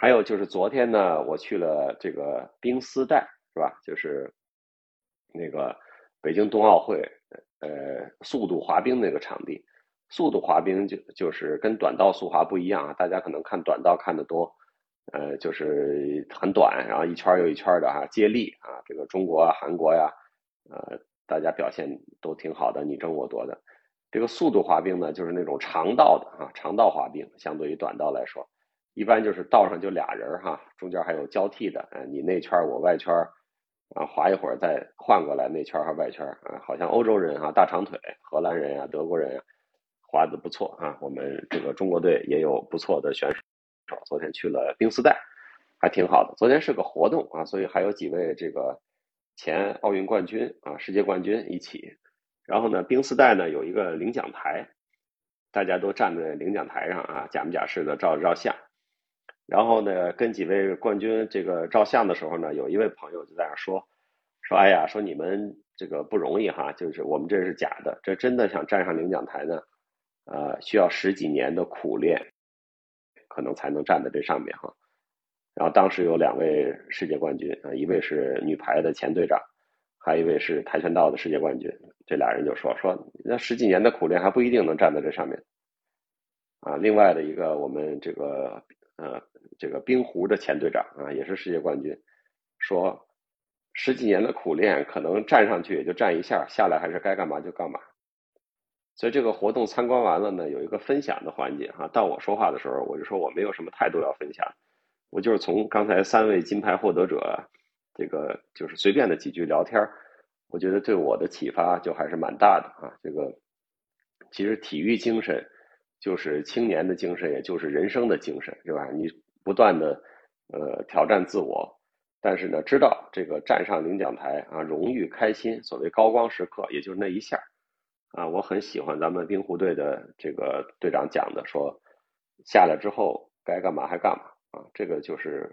还有就是昨天呢，我去了这个冰丝带，是吧？就是那个北京冬奥会，呃，速度滑冰那个场地。速度滑冰就就是跟短道速滑不一样啊，大家可能看短道看得多，呃，就是很短，然后一圈又一圈的啊，接力啊，这个中国啊、韩国呀，呃，大家表现都挺好的，你争我夺的。这个速度滑冰呢，就是那种长道的啊，长道滑冰，相对于短道来说，一般就是道上就俩人哈，中间还有交替的，呃，你内圈我外圈，啊，滑一会儿再换过来内圈和外圈啊，好像欧洲人哈，大长腿，荷兰人呀、德国人呀。滑的不错啊，我们这个中国队也有不错的选手。昨天去了冰丝带，还挺好的。昨天是个活动啊，所以还有几位这个前奥运冠军啊、世界冠军一起。然后呢，冰丝带呢有一个领奖台，大家都站在领奖台上啊，假模假式的照照相。然后呢，跟几位冠军这个照相的时候呢，有一位朋友就在那说说：“哎呀，说你们这个不容易哈，就是我们这是假的，这真的想站上领奖台呢。”呃，需要十几年的苦练，可能才能站在这上面哈。然后当时有两位世界冠军啊，一位是女排的前队长，还一位是跆拳道的世界冠军。这俩人就说说，那十几年的苦练还不一定能站在这上面啊。另外的一个，我们这个呃这个冰壶的前队长啊，也是世界冠军，说十几年的苦练可能站上去也就站一下，下来还是该干嘛就干嘛。所以这个活动参观完了呢，有一个分享的环节哈。到我说话的时候，我就说我没有什么态度要分享，我就是从刚才三位金牌获得者，这个就是随便的几句聊天我觉得对我的启发就还是蛮大的啊。这个其实体育精神就是青年的精神，也就是人生的精神，是吧？你不断的呃挑战自我，但是呢，知道这个站上领奖台啊，荣誉开心，所谓高光时刻，也就是那一下。啊，我很喜欢咱们冰壶队的这个队长讲的，说下来之后该干嘛还干嘛啊。这个就是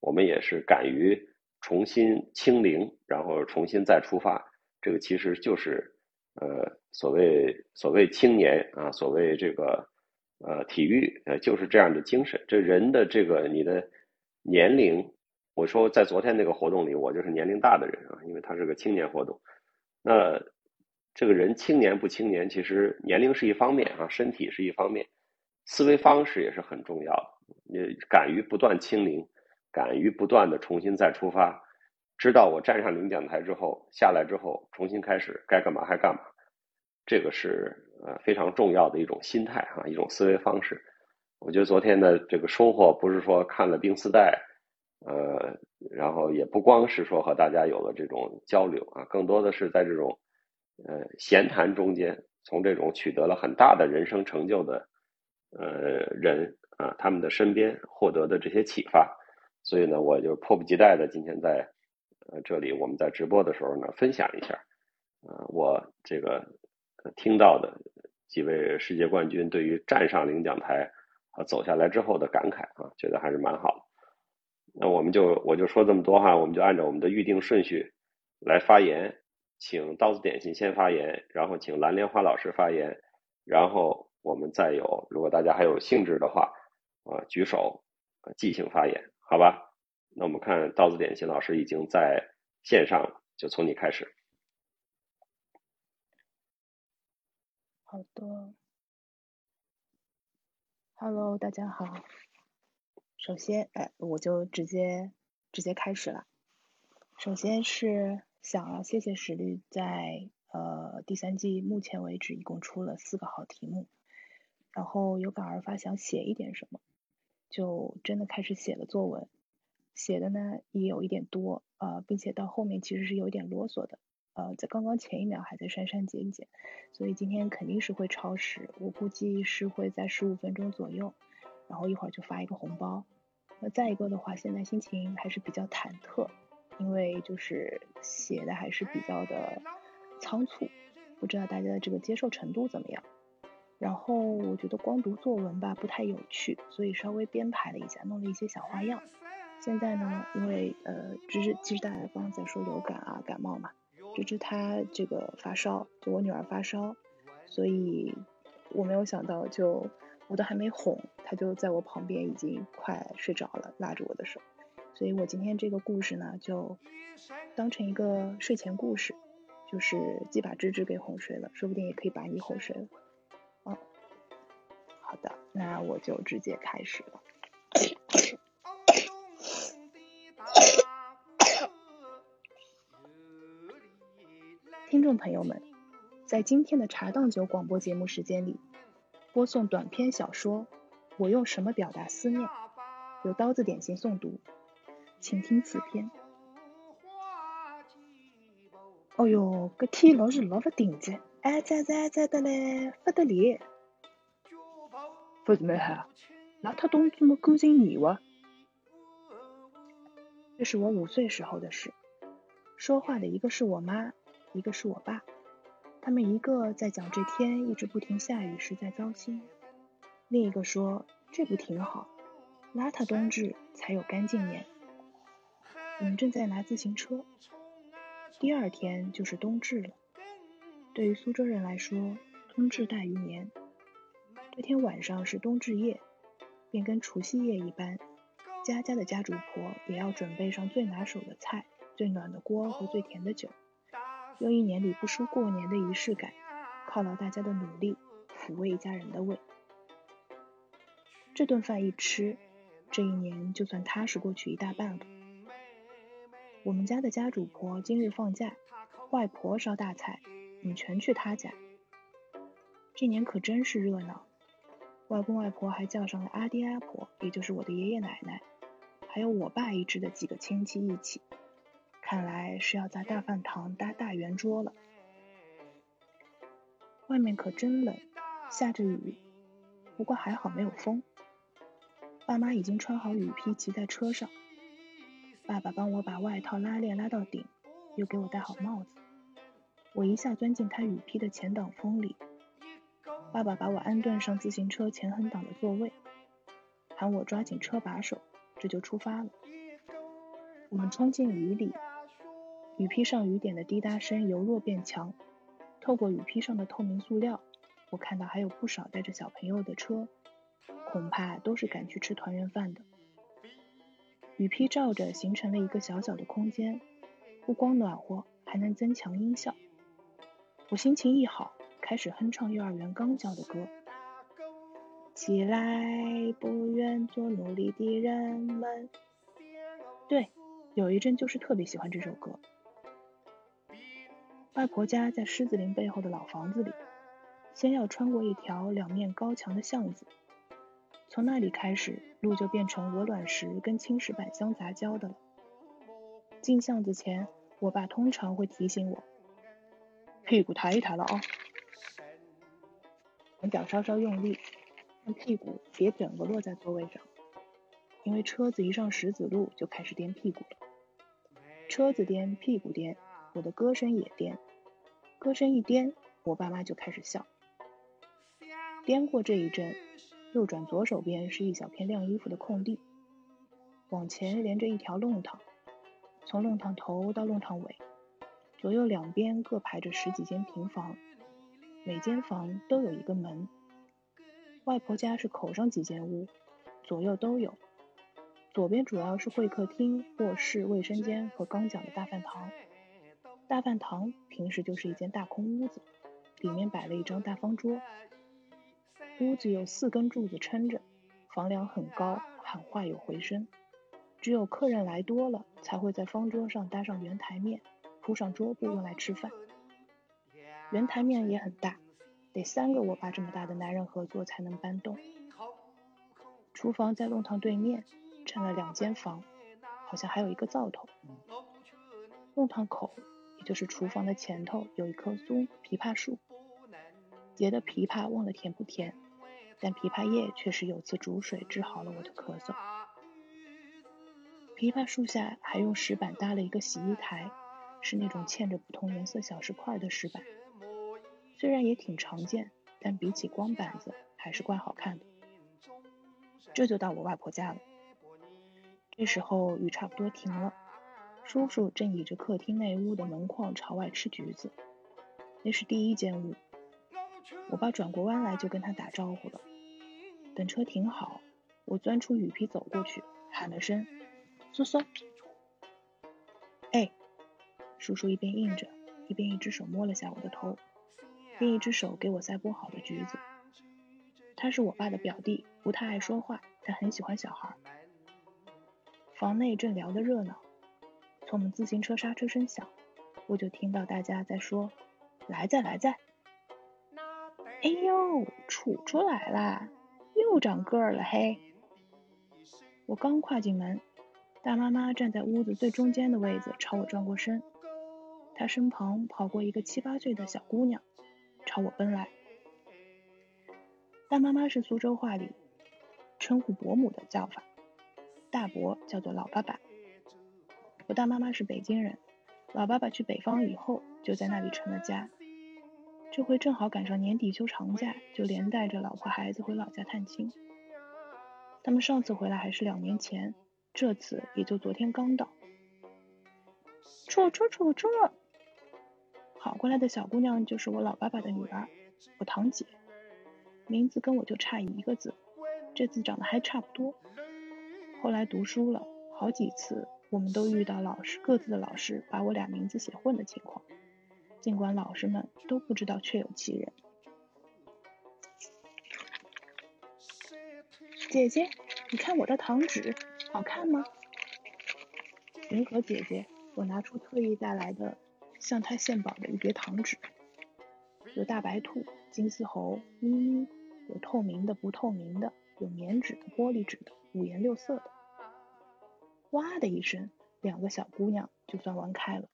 我们也是敢于重新清零，然后重新再出发。这个其实就是呃所谓所谓青年啊，所谓这个呃体育呃就是这样的精神。这人的这个你的年龄，我说在昨天那个活动里，我就是年龄大的人啊，因为他是个青年活动，那。这个人青年不青年，其实年龄是一方面啊，身体是一方面，思维方式也是很重要的。你敢于不断清零，敢于不断的重新再出发，知道我站上领奖台之后，下来之后重新开始，该干嘛还干嘛，这个是呃非常重要的一种心态哈，一种思维方式。我觉得昨天的这个收获不是说看了冰丝带，呃，然后也不光是说和大家有了这种交流啊，更多的是在这种。呃，闲谈中间，从这种取得了很大的人生成就的呃人啊，他们的身边获得的这些启发，所以呢，我就迫不及待的今天在呃这里，我们在直播的时候呢，分享一下啊，我这个听到的几位世界冠军对于站上领奖台和走下来之后的感慨啊，觉得还是蛮好。那我们就我就说这么多哈，我们就按照我们的预定顺序来发言。请刀子点心先发言，然后请蓝莲花老师发言，然后我们再有，如果大家还有兴致的话，啊，举手，即兴发言，好吧？那我们看刀子点心老师已经在线上了，就从你开始。好的，Hello，大家好。首先，哎，我就直接直接开始了。首先是。想要谢谢史律，在呃第三季目前为止一共出了四个好题目，然后有感而发想写一点什么，就真的开始写了作文，写的呢也有一点多啊，并且到后面其实是有一点啰嗦的，呃，在刚刚前一秒还在删删减减，所以今天肯定是会超时，我估计是会在十五分钟左右，然后一会儿就发一个红包，那再一个的话，现在心情还是比较忐忑。因为就是写的还是比较的仓促，不知道大家的这个接受程度怎么样。然后我觉得光读作文吧不太有趣，所以稍微编排了一下，弄了一些小花样。现在呢，因为呃芝芝其实大家刚刚在说流感啊感冒嘛，芝芝她这个发烧，就我女儿发烧，所以我没有想到就我都还没哄，他就在我旁边已经快睡着了，拉着我的手。所以我今天这个故事呢，就当成一个睡前故事，就是既把芝芝给哄睡了，说不定也可以把你哄睡了。哦，好的，那我就直接开始了。众朋友们，在今天的茶档酒广播节目时间里，播送短篇小说《我用什么表达思念》，由刀子点心诵读，请听此篇。哦哟，搿天老是老不定的，哎在在在的嘞，不得了。不是蛮好，那他动这么勾心你哇？这是我五岁时候的事，说话的一个是我妈。一个是我爸，他们一个在讲这天一直不停下雨实在糟心，另一个说这不挺好，邋遢冬至才有干净年。我们正在拿自行车，第二天就是冬至了。对于苏州人来说，冬至大于年。这天晚上是冬至夜，便跟除夕夜一般，家家的家主婆也要准备上最拿手的菜、最暖的锅和最甜的酒。用一年里不输过年的仪式感，犒劳大家的努力，抚慰一家人的胃。这顿饭一吃，这一年就算踏实过去一大半了。我们家的家主婆今日放假，外婆烧大菜，我们全去她家。这年可真是热闹，外公外婆还叫上了阿爹阿婆，也就是我的爷爷奶奶，还有我爸一支的几个亲戚一起。看来是要在大饭堂搭大圆桌了。外面可真冷，下着雨，不过还好没有风。爸妈已经穿好雨披，骑在车上。爸爸帮我把外套拉链拉到顶，又给我戴好帽子。我一下钻进他雨披的前挡风里。爸爸把我安顿上自行车前横挡的座位，喊我抓紧车把手，这就出发了。我们冲进雨里。雨披上雨点的滴答声由弱变强，透过雨披上的透明塑料，我看到还有不少带着小朋友的车，恐怕都是赶去吃团圆饭的。雨披罩着，形成了一个小小的空间，不光暖和，还能增强音效。我心情一好，开始哼唱幼儿园刚教的歌。起来，不愿做奴隶的人们。对，有一阵就是特别喜欢这首歌。外婆家在狮子林背后的老房子里，先要穿过一条两面高墙的巷子，从那里开始，路就变成鹅卵石跟青石板相杂交的了。进巷子前，我爸通常会提醒我，屁股抬一抬了啊，前脚稍稍用力，让屁股别整个落在座位上，因为车子一上石子路就开始颠屁股了。车子颠，屁股颠。我的歌声也颠，歌声一颠，我爸妈就开始笑。颠过这一阵，右转左手边是一小片晾衣服的空地，往前连着一条弄堂，从弄堂头到弄堂尾，左右两边各排着十几间平房，每间房都有一个门。外婆家是口上几间屋，左右都有。左边主要是会客厅、卧室、卫生间和刚讲的大饭堂。大饭堂平时就是一间大空屋子，里面摆了一张大方桌。屋子有四根柱子撑着，房梁很高，喊话有回声。只有客人来多了，才会在方桌上搭上圆台面，铺上桌布用来吃饭。圆台面也很大，得三个我爸这么大的男人合作才能搬动。厨房在弄堂对面，占了两间房，好像还有一个灶头。弄堂口。就是厨房的前头有一棵松枇杷树，结的枇杷忘了甜不甜，但枇杷叶确实有次煮水治好了我的咳嗽。枇杷树下还用石板搭了一个洗衣台，是那种嵌着不同颜色小石块的石板，虽然也挺常见，但比起光板子还是怪好看的。这就到我外婆家了，这时候雨差不多停了。叔叔正倚着客厅内屋的门框朝外吃橘子，那是第一间屋。我爸转过弯来就跟他打招呼了。等车停好，我钻出雨披走过去，喊了声“苏苏”。哎，叔叔一边应着，一边一只手摸了下我的头，另一只手给我塞剥好的橘子。他是我爸的表弟，不太爱说话，但很喜欢小孩。房内正聊得热闹，从我们自行车刹车声响，我就听到大家在说：“来在来在。”哎呦，杵出来啦，又长个儿了嘿！我刚跨进门。大妈妈站在屋子最中间的位子，朝我转过身。她身旁跑过一个七八岁的小姑娘，朝我奔来。大妈妈是苏州话里称呼伯母的叫法，大伯叫做老爸爸。我大妈妈是北京人，老爸爸去北方以后就在那里成了家。这回正好赶上年底休长假，就连带着老婆孩子回老家探亲。他们上次回来还是两年前。这次也就昨天刚到。楚楚楚楚，跑过来的小姑娘就是我老爸爸的女儿，我堂姐，名字跟我就差一个字，这次长得还差不多。后来读书了，好几次我们都遇到老师各自的老师把我俩名字写混的情况，尽管老师们都不知道确有其人。姐姐，你看我的糖纸。好看吗？银河姐姐，我拿出特意带来的向她献宝的一叠糖纸，有大白兔、金丝猴、咪咪，有透明的、不透明的，有棉纸的、玻璃纸的，五颜六色的。哇的一声，两个小姑娘就算玩开了。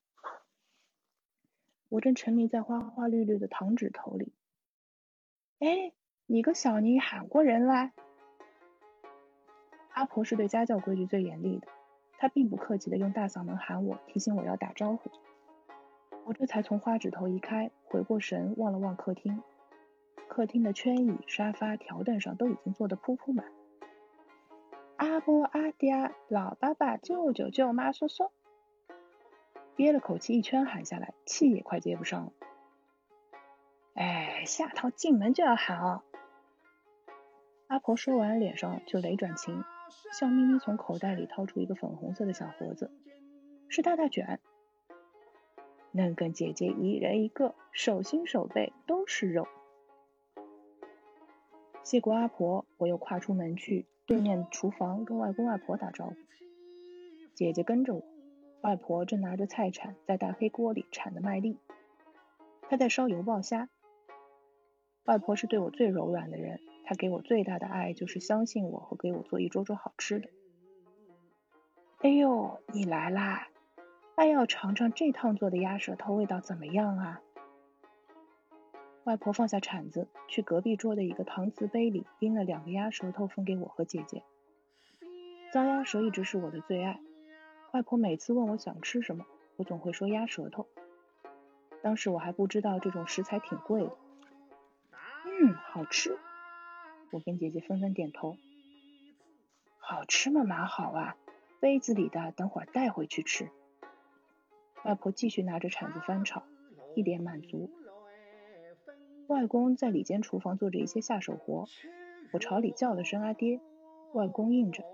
我正沉迷在花花绿绿的糖纸头里。哎，你个小妮喊过人来？阿婆是对家教规矩最严厉的，她并不客气的用大嗓门喊我，提醒我要打招呼。我这才从花纸头移开，回过神，望了望客厅。客厅的圈椅、沙发、条凳上都已经坐得铺铺满。阿婆、阿爹、老爸爸、舅舅、舅妈、叔叔，憋了口气，一圈喊下来，气也快接不上了。哎，下套进门就要喊哦。阿婆说完，脸上就雷转晴。笑眯眯从口袋里掏出一个粉红色的小盒子，是大大卷，能跟姐姐一人一个，手心手背都是肉。谢过阿婆，我又跨出门去对面厨房跟外公外婆打招呼。姐姐跟着我，外婆正拿着菜铲在大黑锅里铲的麦粒，她在烧油爆虾。外婆是对我最柔软的人。她给我最大的爱就是相信我和给我做一桌桌好吃的。哎呦，你来啦！爱要尝尝这趟做的鸭舌头味道怎么样啊？外婆放下铲子，去隔壁桌的一个搪瓷杯里拎了两个鸭舌头分给我和姐姐。糟鸭舌一直是我的最爱。外婆每次问我想吃什么，我总会说鸭舌头。当时我还不知道这种食材挺贵的。嗯，好吃。我跟姐姐纷纷点头，好吃吗？蛮好啊，杯子里的，等会儿带回去吃。外婆继续拿着铲子翻炒，一脸满足。外公在里间厨房做着一些下手活，我朝里叫了声阿爹，外公应着，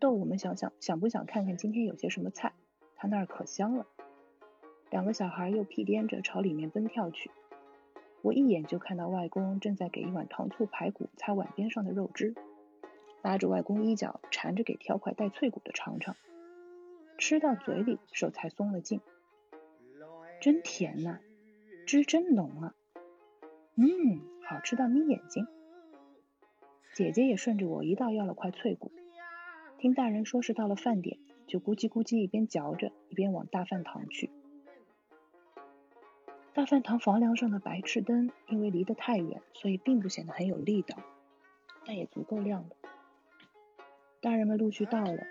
逗我们想想想不想看看今天有些什么菜，他那儿可香了。两个小孩又屁颠着朝里面奔跳去。我一眼就看到外公正在给一碗糖醋排骨擦碗边上的肉汁，拉着外公衣角缠着给挑块带脆骨的尝尝，吃到嘴里手才松了劲，真甜呐，汁真浓啊，嗯，好吃到眯眼睛。姐姐也顺着我一道要了块脆骨，听大人说是到了饭点，就咕叽咕叽一边嚼着一边往大饭堂去。大饭堂房梁上的白炽灯，因为离得太远，所以并不显得很有力道，但也足够亮了。大人们陆续到了，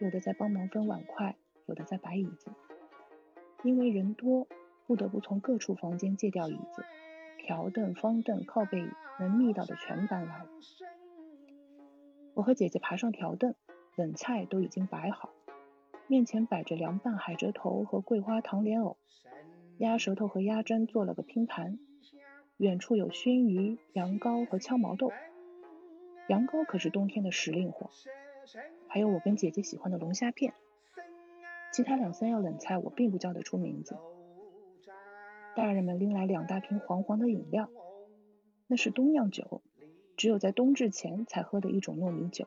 有的在帮忙分碗筷，有的在摆椅子。因为人多，不得不从各处房间借调椅子，条凳、方凳、靠背椅，能觅到的全搬来。我和姐姐爬上条凳，冷菜都已经摆好，面前摆着凉拌海蜇头和桂花糖莲藕。鸭舌头和鸭胗做了个拼盘，远处有熏鱼、羊羔和炝毛豆，羊羔可是冬天的时令货，还有我跟姐姐喜欢的龙虾片，其他两三样冷菜我并不叫得出名字。大人们拎来两大瓶黄黄的饮料，那是冬酿酒，只有在冬至前才喝的一种糯米酒。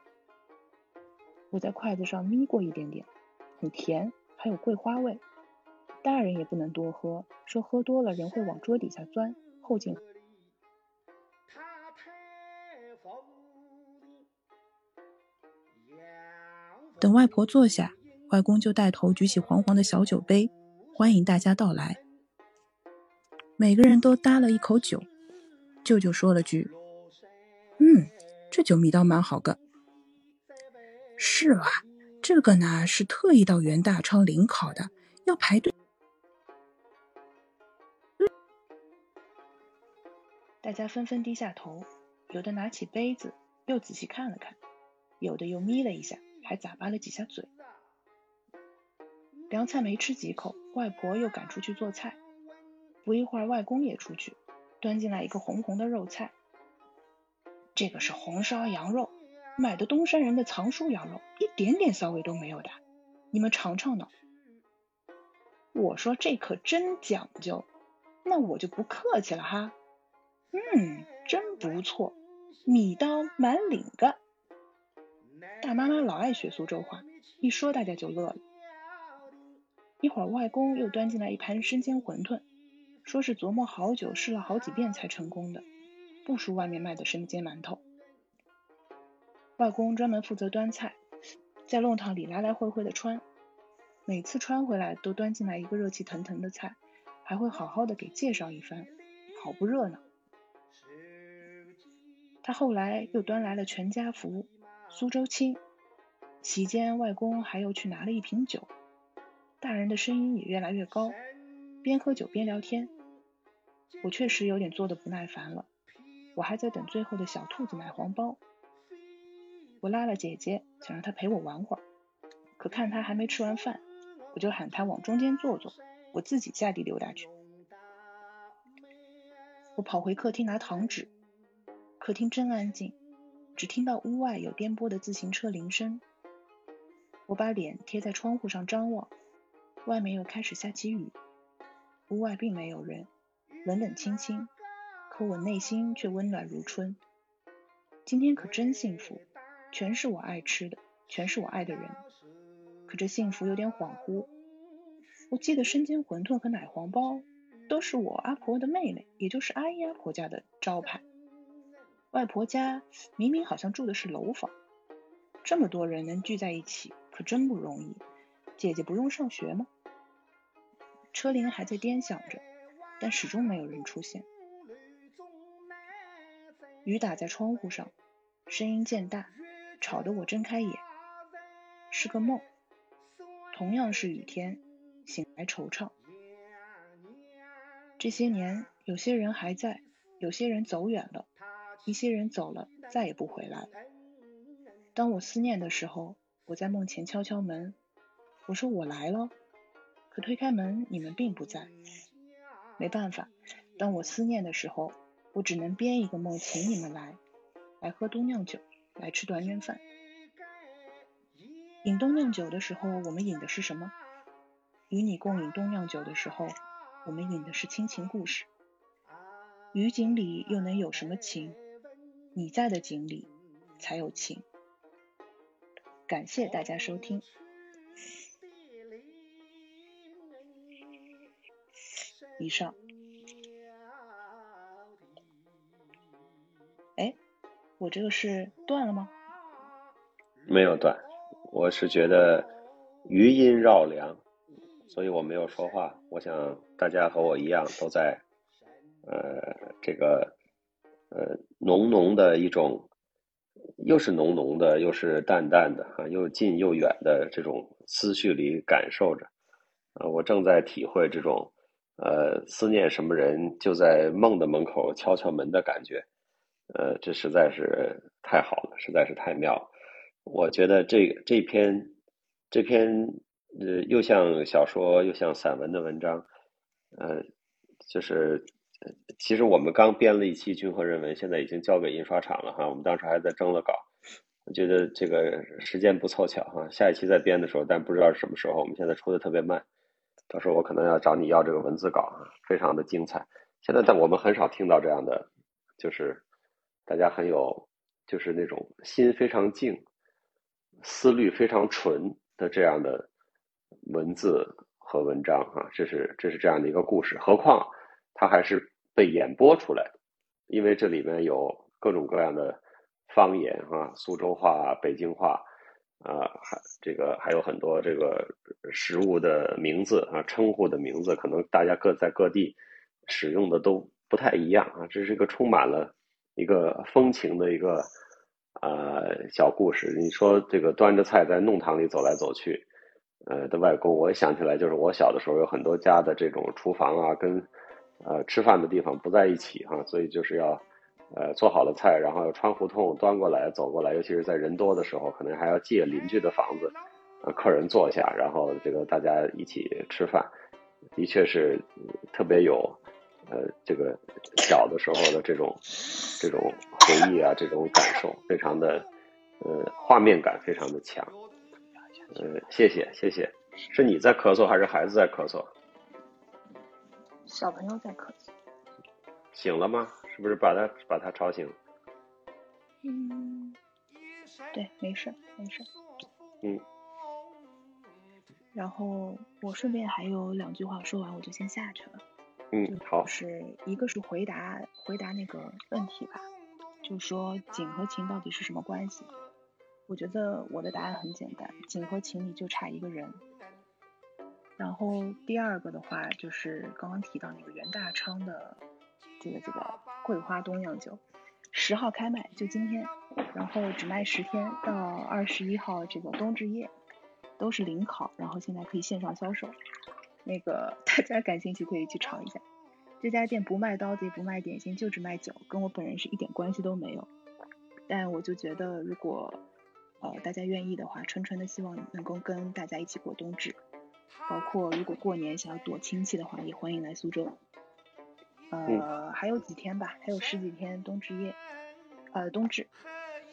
我在筷子上眯过一点点，很甜，还有桂花味。大人也不能多喝，说喝多了人会往桌底下钻，后劲。等外婆坐下，外公就带头举起黄黄的小酒杯，欢迎大家到来。每个人都搭了一口酒，舅舅说了句：“嗯，这酒味道蛮好个。”是啊，这个呢是特意到袁大昌领考的，要排队。大家纷纷低下头，有的拿起杯子又仔细看了看，有的又眯了一下。还咂巴了几下嘴，凉菜没吃几口，外婆又赶出去做菜。不一会儿，外公也出去，端进来一个红红的肉菜。这个是红烧羊肉，买的东山人的藏书羊肉，一点点骚味都没有的，你们尝尝呢。我说这可真讲究，那我就不客气了哈。嗯，真不错，米刀满领个。大妈妈老爱学苏州话，一说大家就乐了。一会儿，外公又端进来一盘生煎馄饨，说是琢磨好久，试了好几遍才成功的，不输外面卖的生煎馒头。外公专门负责端菜，在弄堂里来来回回的穿，每次穿回来都端进来一个热气腾腾的菜，还会好好的给介绍一番，好不热闹。他后来又端来了全家福。苏州青，席间外公还又去拿了一瓶酒，大人的声音也越来越高，边喝酒边聊天。我确实有点坐的不耐烦了，我还在等最后的小兔子买黄包。我拉了姐姐，想让她陪我玩会儿，可看她还没吃完饭，我就喊她往中间坐坐，我自己下地溜达去。我跑回客厅拿糖纸，客厅真安静。只听到屋外有颠簸的自行车铃声。我把脸贴在窗户上张望，外面又开始下起雨。屋外并没有人，冷冷清清，可我内心却温暖如春。今天可真幸福，全是我爱吃的，全是我爱的人。可这幸福有点恍惚。我记得生煎馄饨和奶黄包都是我阿婆的妹妹，也就是阿姨阿婆家的招牌。外婆家明明好像住的是楼房，这么多人能聚在一起可真不容易。姐姐不用上学吗？车铃还在颠响着，但始终没有人出现。雨打在窗户上，声音渐大，吵得我睁开眼。是个梦，同样是雨天，醒来惆怅。这些年，有些人还在，有些人走远了。一些人走了，再也不回来了。当我思念的时候，我在梦前敲敲门，我说我来了。可推开门，你们并不在。没办法，当我思念的时候，我只能编一个梦请你们来，来喝冬酿酒，来吃团圆饭。饮冬酿酒的时候，我们饮的是什么？与你共饮冬酿酒的时候，我们饮的是亲情故事。雨井里又能有什么情？你在的井里才有情。感谢大家收听。以上。哎，我这个是断了吗？没有断，我是觉得余音绕梁，所以我没有说话。我想大家和我一样都在，呃，这个。呃，浓浓的一种，又是浓浓的，又是淡淡的，哈，又近又远的这种思绪里感受着，啊，我正在体会这种，呃，思念什么人就在梦的门口敲敲门的感觉，呃，这实在是太好了，实在是太妙。我觉得这这篇这篇呃，又像小说又像散文的文章，呃，就是其实我们刚编了一期《君和人文》，现在已经交给印刷厂了哈。我们当时还在征了稿，我觉得这个时间不凑巧哈。下一期再编的时候，但不知道是什么时候。我们现在出的特别慢，到时候我可能要找你要这个文字稿啊，非常的精彩。现在但我们很少听到这样的，就是大家很有，就是那种心非常静，思虑非常纯的这样的文字和文章啊，这是这是这样的一个故事。何况它还是被演播出来的，因为这里面有各种各样的方言啊，苏州话、北京话啊，还这个还有很多这个食物的名字啊，称呼的名字，可能大家各在各地使用的都不太一样啊。这是一个充满了一个风情的一个呃小故事。你说这个端着菜在弄堂里走来走去，呃的外公，我想起来，就是我小的时候有很多家的这种厨房啊，跟呃吃饭的地方不在一起哈，所以就是要呃做好了菜，然后穿胡同端过来走过来，尤其是在人多的时候，可能还要借邻居的房子，呃客人坐下，然后这个大家一起吃饭，的确是特别有呃这个小的时候的这种这种回忆啊，这种感受，非常的呃画面感非常的强。呃，谢谢谢谢，是你在咳嗽还是孩子在咳嗽？小朋友在咳嗽。醒了吗？是不是把他把他吵醒？嗯，对，没事没事。嗯。然后我顺便还有两句话说完，我就先下去了。嗯，好。是一个是回答回答那个问题吧，就说景和情到底是什么关系？我觉得我的答案很简单，景和情里就差一个人。然后第二个的话就是刚刚提到那个袁大昌的这个这个桂花冬酿酒，十号开卖，就今天，然后只卖十天，到二十一号这个冬至夜都是零考，然后现在可以线上销售，那个 大家感兴趣可以去尝一下。这家店不卖刀子也不卖点心，就只卖酒，跟我本人是一点关系都没有。但我就觉得如果呃大家愿意的话，纯纯的希望能够跟大家一起过冬至。包括如果过年想要躲亲戚的话，也欢迎来苏州。呃，还有几天吧，还有十几天冬至夜，呃冬至，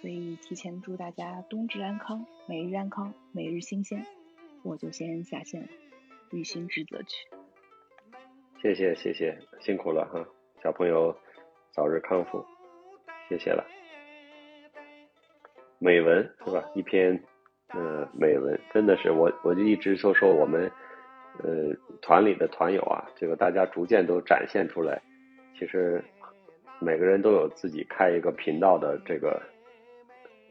所以提前祝大家冬至安康，每日安康，每日新鲜。我就先下线了，履行职责去。谢谢谢谢，辛苦了哈，小朋友早日康复，谢谢了。美文是吧？一篇。嗯，美文真的是我，我就一直说说我们，呃，团里的团友啊，这个大家逐渐都展现出来，其实每个人都有自己开一个频道的这个，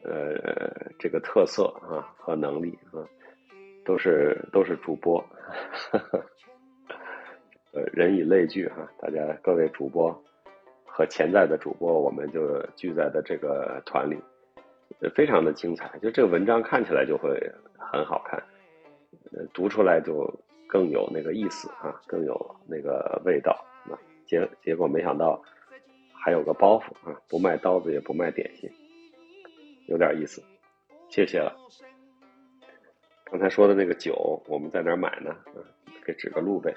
呃，这个特色啊和能力啊，都是都是主播，呃，人以类聚哈，大家各位主播和潜在的主播，我们就聚在的这个团里。非常的精彩，就这个文章看起来就会很好看，呃，读出来就更有那个意思啊，更有那个味道。结结果没想到还有个包袱啊，不卖刀子也不卖点心，有点意思，谢谢了。刚才说的那个酒，我们在哪买呢？啊，给指个路呗。